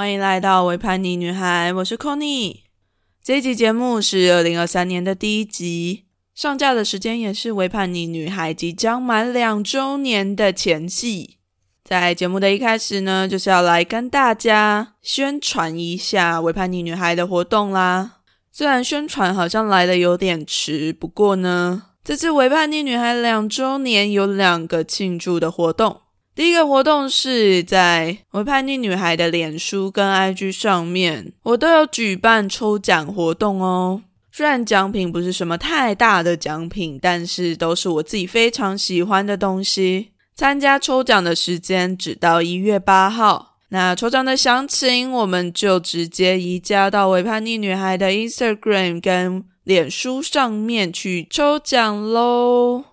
欢迎来到维叛逆女孩，我是 Conny。这一集节目是二零二三年的第一集，上架的时间也是维叛逆女孩即将满两周年的前夕。在节目的一开始呢，就是要来跟大家宣传一下维叛逆女孩的活动啦。虽然宣传好像来的有点迟，不过呢，这次维叛逆女孩两周年有两个庆祝的活动。第一个活动是在维叛逆女孩的脸书跟 IG 上面，我都有举办抽奖活动哦。虽然奖品不是什么太大的奖品，但是都是我自己非常喜欢的东西。参加抽奖的时间只到一月八号，那抽奖的详情我们就直接移加到维叛逆女孩的 Instagram 跟脸书上面去抽奖喽。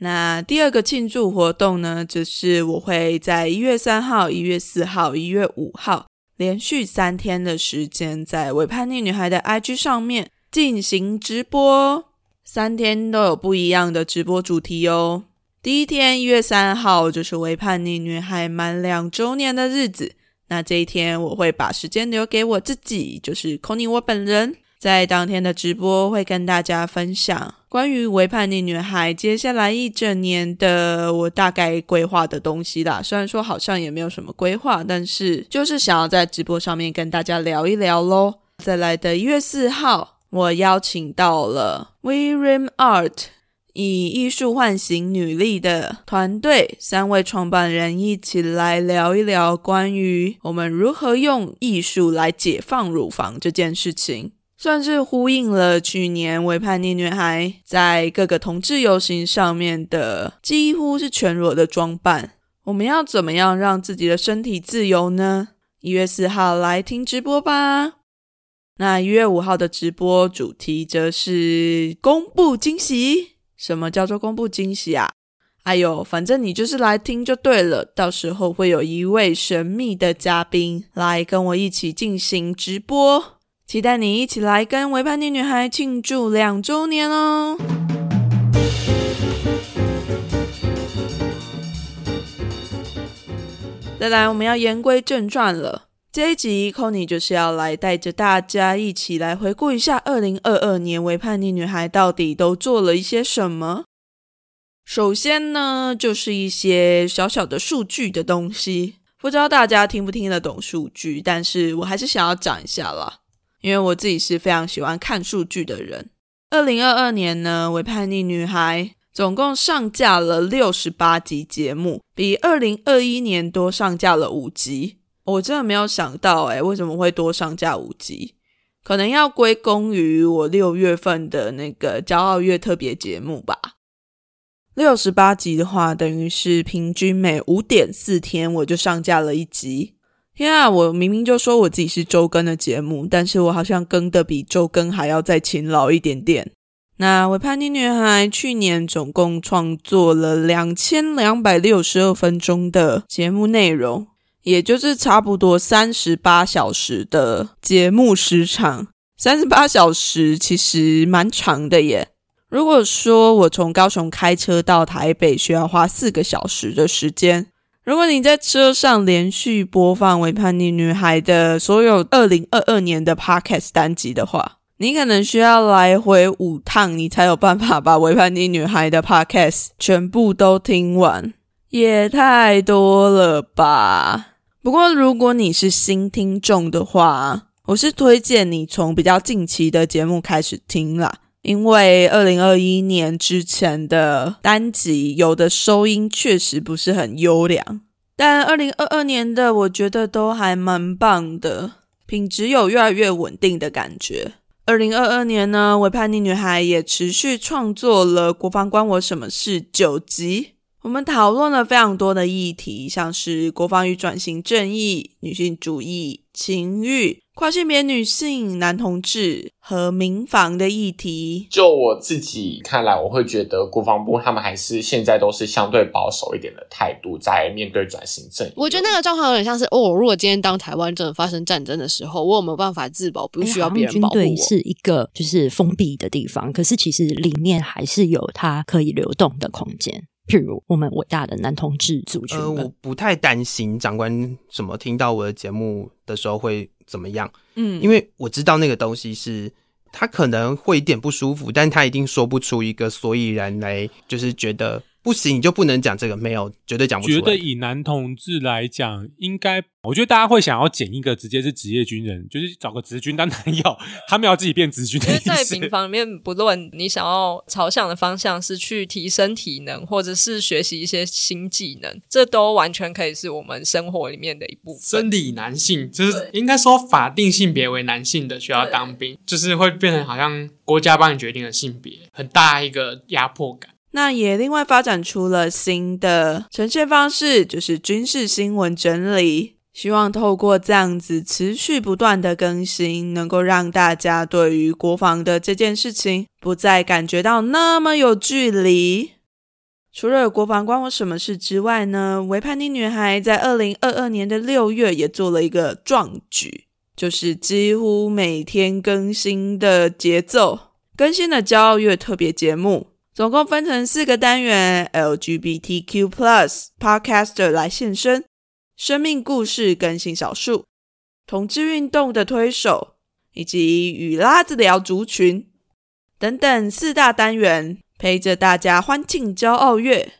那第二个庆祝活动呢，就是我会在一月三号、一月四号、一月五号连续三天的时间，在伪叛逆女孩的 IG 上面进行直播，三天都有不一样的直播主题哦。第一天一月三号就是伪叛逆女孩满两周年的日子，那这一天我会把时间留给我自己，就是 Conny 我本人。在当天的直播会跟大家分享关于维叛逆女孩接下来一整年的我大概规划的东西啦。虽然说好像也没有什么规划，但是就是想要在直播上面跟大家聊一聊喽。再来的一月四号，我邀请到了 We Rim Art 以艺术唤醒女力的团队三位创办人一起来聊一聊关于我们如何用艺术来解放乳房这件事情。算是呼应了去年为叛逆女孩在各个同志游行上面的几乎是全裸的装扮。我们要怎么样让自己的身体自由呢？一月四号来听直播吧。那一月五号的直播主题则是公布惊喜。什么叫做公布惊喜啊？哎呦，反正你就是来听就对了。到时候会有一位神秘的嘉宾来跟我一起进行直播。期待你一起来跟维叛逆女孩庆祝两周年哦！再来，我们要言归正传了。这一集 c o n y 就是要来带着大家一起来回顾一下二零二二年维叛逆女孩到底都做了一些什么。首先呢，就是一些小小的数据的东西，不知道大家听不听得懂数据，但是我还是想要讲一下啦。因为我自己是非常喜欢看数据的人。二零二二年呢，《为叛逆女孩》总共上架了六十八集节目，比二零二一年多上架了五集。我真的没有想到，诶为什么会多上架五集？可能要归功于我六月份的那个骄傲月特别节目吧。六十八集的话，等于是平均每五点四天我就上架了一集。天啊！我明明就说我自己是周更的节目，但是我好像更的比周更还要再勤劳一点点。那《维叛逆女孩》去年总共创作了两千两百六十二分钟的节目内容，也就是差不多三十八小时的节目时长。三十八小时其实蛮长的耶。如果说我从高雄开车到台北需要花四个小时的时间。如果你在车上连续播放《为叛逆女孩》的所有二零二二年的 Podcast 单集的话，你可能需要来回五趟，你才有办法把《为叛逆女孩》的 Podcast 全部都听完，也太多了吧？不过如果你是新听众的话，我是推荐你从比较近期的节目开始听啦。因为二零二一年之前的单集有的收音确实不是很优良，但二零二二年的我觉得都还蛮棒的，品质有越来越稳定的感觉。二零二二年呢，《为叛逆女孩》也持续创作了《国防关我什么事》九集，我们讨论了非常多的议题，像是国防与转型正义、女性主义、情欲。跨性别女性、男同志和民防的议题，就我自己看来，我会觉得国防部他们还是现在都是相对保守一点的态度，在面对转型正义。我觉得那个状况有点像是哦，如果今天当台湾真的发生战争的时候，我有没有办法自保？不需要别人保护我。是一个就是封闭的地方，可是其实里面还是有它可以流动的空间。譬如我们伟大的男同志族群呃，我不太担心长官什么听到我的节目的时候会怎么样，嗯，因为我知道那个东西是他可能会一点不舒服，但他一定说不出一个所以然来，就是觉得不行你就不能讲这个，没有绝对讲不出来。觉得以男同志来讲，应该我觉得大家会想要捡一个直接是职业军人，就是找个直军当男友，他们要自己变直军的因为在意思。丙方里面，不论你想要朝向的方向是去提升体能，或者是学习一些新技能，这都完全可以是我们生活里面的一部分。生理男性，就是应该说法定性别为男性的需要当兵，就是会变成好像国家帮你决定了性别，很大一个压迫感。那也另外发展出了新的呈现方式，就是军事新闻整理。希望透过这样子持续不断的更新，能够让大家对于国防的这件事情不再感觉到那么有距离。除了国防关我什么事之外呢？维叛逆女孩在二零二二年的六月也做了一个壮举，就是几乎每天更新的节奏，更新了骄傲月特别节目。总共分成四个单元：LGBTQ+ Podcaster 来现身、生命故事更新少数、同志运动的推手，以及与拉子聊族群等等四大单元，陪着大家欢庆骄傲月。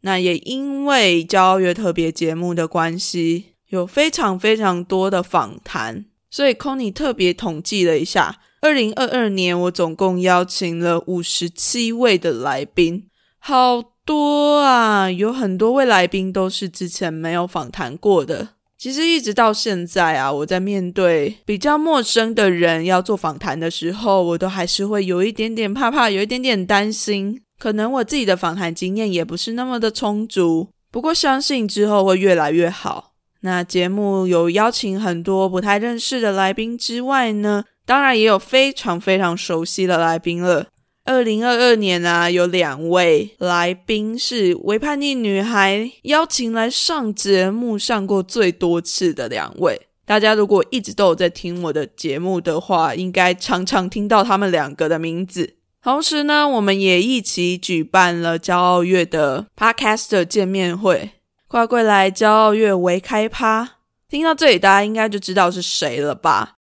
那也因为骄傲月特别节目的关系，有非常非常多的访谈，所以 c o n y 特别统计了一下。二零二二年，我总共邀请了五十七位的来宾，好多啊！有很多位来宾都是之前没有访谈过的。其实一直到现在啊，我在面对比较陌生的人要做访谈的时候，我都还是会有一点点怕怕，有一点点担心。可能我自己的访谈经验也不是那么的充足，不过相信之后会越来越好。那节目有邀请很多不太认识的来宾之外呢？当然也有非常非常熟悉的来宾了。二零二二年啊，有两位来宾是为叛逆女孩邀请来上节目上过最多次的两位。大家如果一直都有在听我的节目的话，应该常常听到他们两个的名字。同时呢，我们也一起举办了骄傲月的 Podcaster 见面会，快归来骄傲月为开趴。听到这里，大家应该就知道是谁了吧？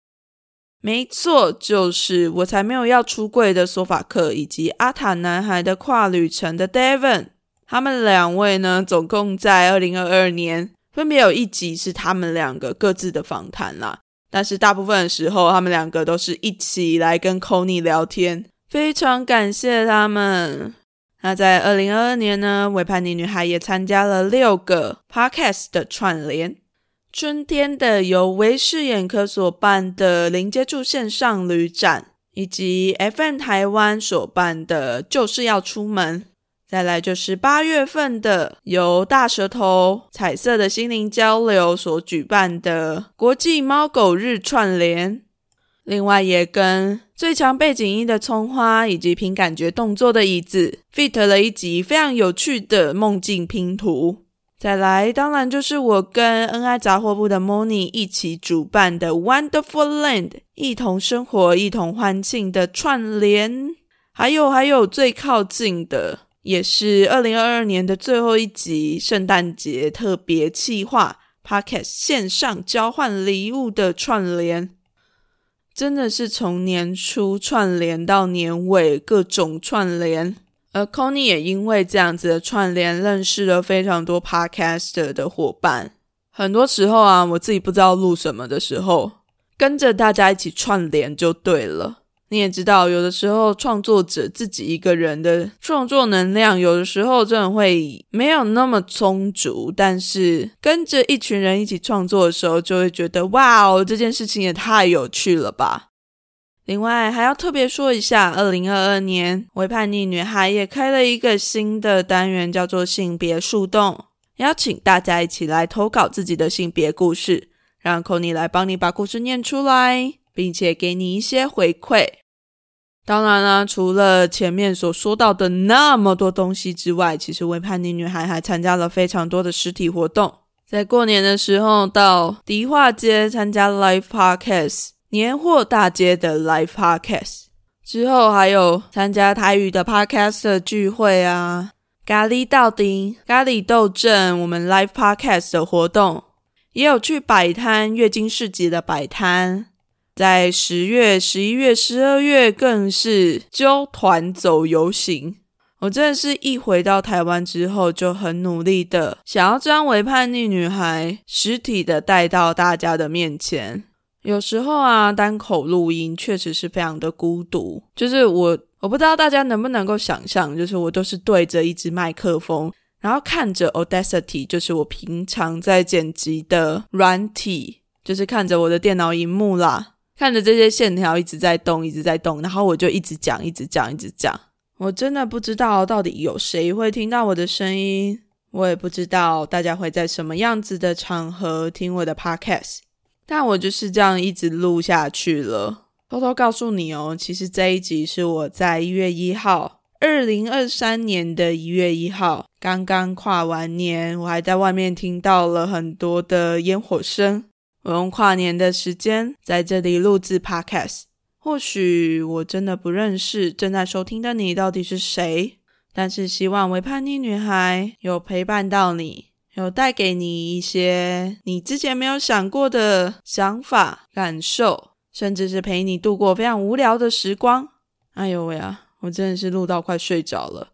没错，就是我才没有要出柜的索法克，以及阿塔男孩的跨旅程的 Devon。他们两位呢，总共在二零二二年分别有一集是他们两个各自的访谈啦。但是大部分的时候，他们两个都是一起来跟 c o n y 聊天，非常感谢他们。那在二零二二年呢，维叛逆女孩也参加了六个 Podcast 的串联。春天的由维视眼科所办的零接触线上旅展，以及 FM 台湾所办的就是要出门，再来就是八月份的由大舌头彩色的心灵交流所举办的国际猫狗日串联，另外也跟最强背景音的葱花以及凭感觉动作的椅子 fit 了一集非常有趣的梦境拼图。再来，当然就是我跟恩爱杂货部的 Moni 一起主办的 Wonderful Land，一同生活、一同欢庆的串联。还有，还有最靠近的，也是二零二二年的最后一集圣诞节特别企划 Podcast 线上交换礼物的串联。真的是从年初串联到年尾，各种串联。而 Conny 也因为这样子的串联，认识了非常多 Podcaster 的伙伴。很多时候啊，我自己不知道录什么的时候，跟着大家一起串联就对了。你也知道，有的时候创作者自己一个人的创作能量，有的时候真的会没有那么充足。但是跟着一群人一起创作的时候，就会觉得哇哦，这件事情也太有趣了吧！另外还要特别说一下，二零二二年微叛逆女孩也开了一个新的单元，叫做性别树洞，邀请大家一起来投稿自己的性别故事，让 c o n y 来帮你把故事念出来，并且给你一些回馈。当然啦，除了前面所说到的那么多东西之外，其实微叛逆女孩还参加了非常多的实体活动，在过年的时候到迪化街参加 Live Podcast。年货大街的 Live Podcast 之后，还有参加台语的 Podcast 聚会啊，咖喱到顶、咖喱斗阵，我们 live podcast 的活动，也有去摆摊月经市集的摆摊，在十月、十一月、十二月更是揪团走游行。我真的是一回到台湾之后，就很努力的想要将《为叛逆女孩》实体的带到大家的面前。有时候啊，单口录音确实是非常的孤独。就是我，我不知道大家能不能够想象，就是我都是对着一支麦克风，然后看着 Audacity，就是我平常在剪辑的软体，就是看着我的电脑荧幕啦，看着这些线条一直在动，一直在动，然后我就一直讲，一直讲，一直讲。我真的不知道到底有谁会听到我的声音，我也不知道大家会在什么样子的场合听我的 podcast。但我就是这样一直录下去了。偷偷告诉你哦，其实这一集是我在一月一号，二零二三年的一月一号，刚刚跨完年，我还在外面听到了很多的烟火声。我用跨年的时间在这里录制 podcast。或许我真的不认识正在收听的你到底是谁，但是希望为叛逆女孩有陪伴到你，有带给你一些你之前没有想过的想法、感受，甚至是陪你度过非常无聊的时光。哎呦喂啊，我真的是录到快睡着了。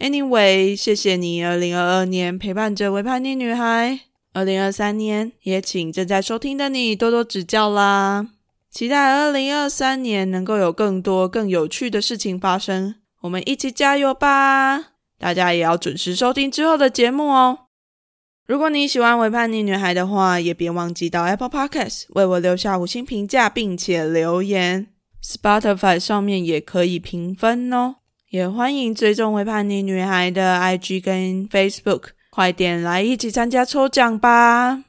Anyway，谢谢你，二零二二年陪伴着维叛逆女孩，二零二三年也请正在收听的你多多指教啦。期待二零二三年能够有更多更有趣的事情发生，我们一起加油吧！大家也要准时收听之后的节目哦。如果你喜欢《为叛逆女孩》的话，也别忘记到 Apple Podcast 为我留下五星评价，并且留言。Spotify 上面也可以评分哦。也欢迎追踪《为叛逆女孩》的 IG 跟 Facebook，快点来一起参加抽奖吧！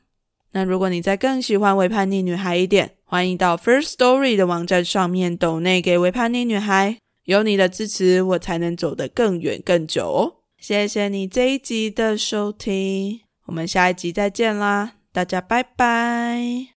那如果你再更喜欢《为叛逆女孩》一点，欢迎到 First Story 的网站上面抖内给为叛逆女孩，有你的支持，我才能走得更远更久哦。谢谢你这一集的收听，我们下一集再见啦，大家拜拜。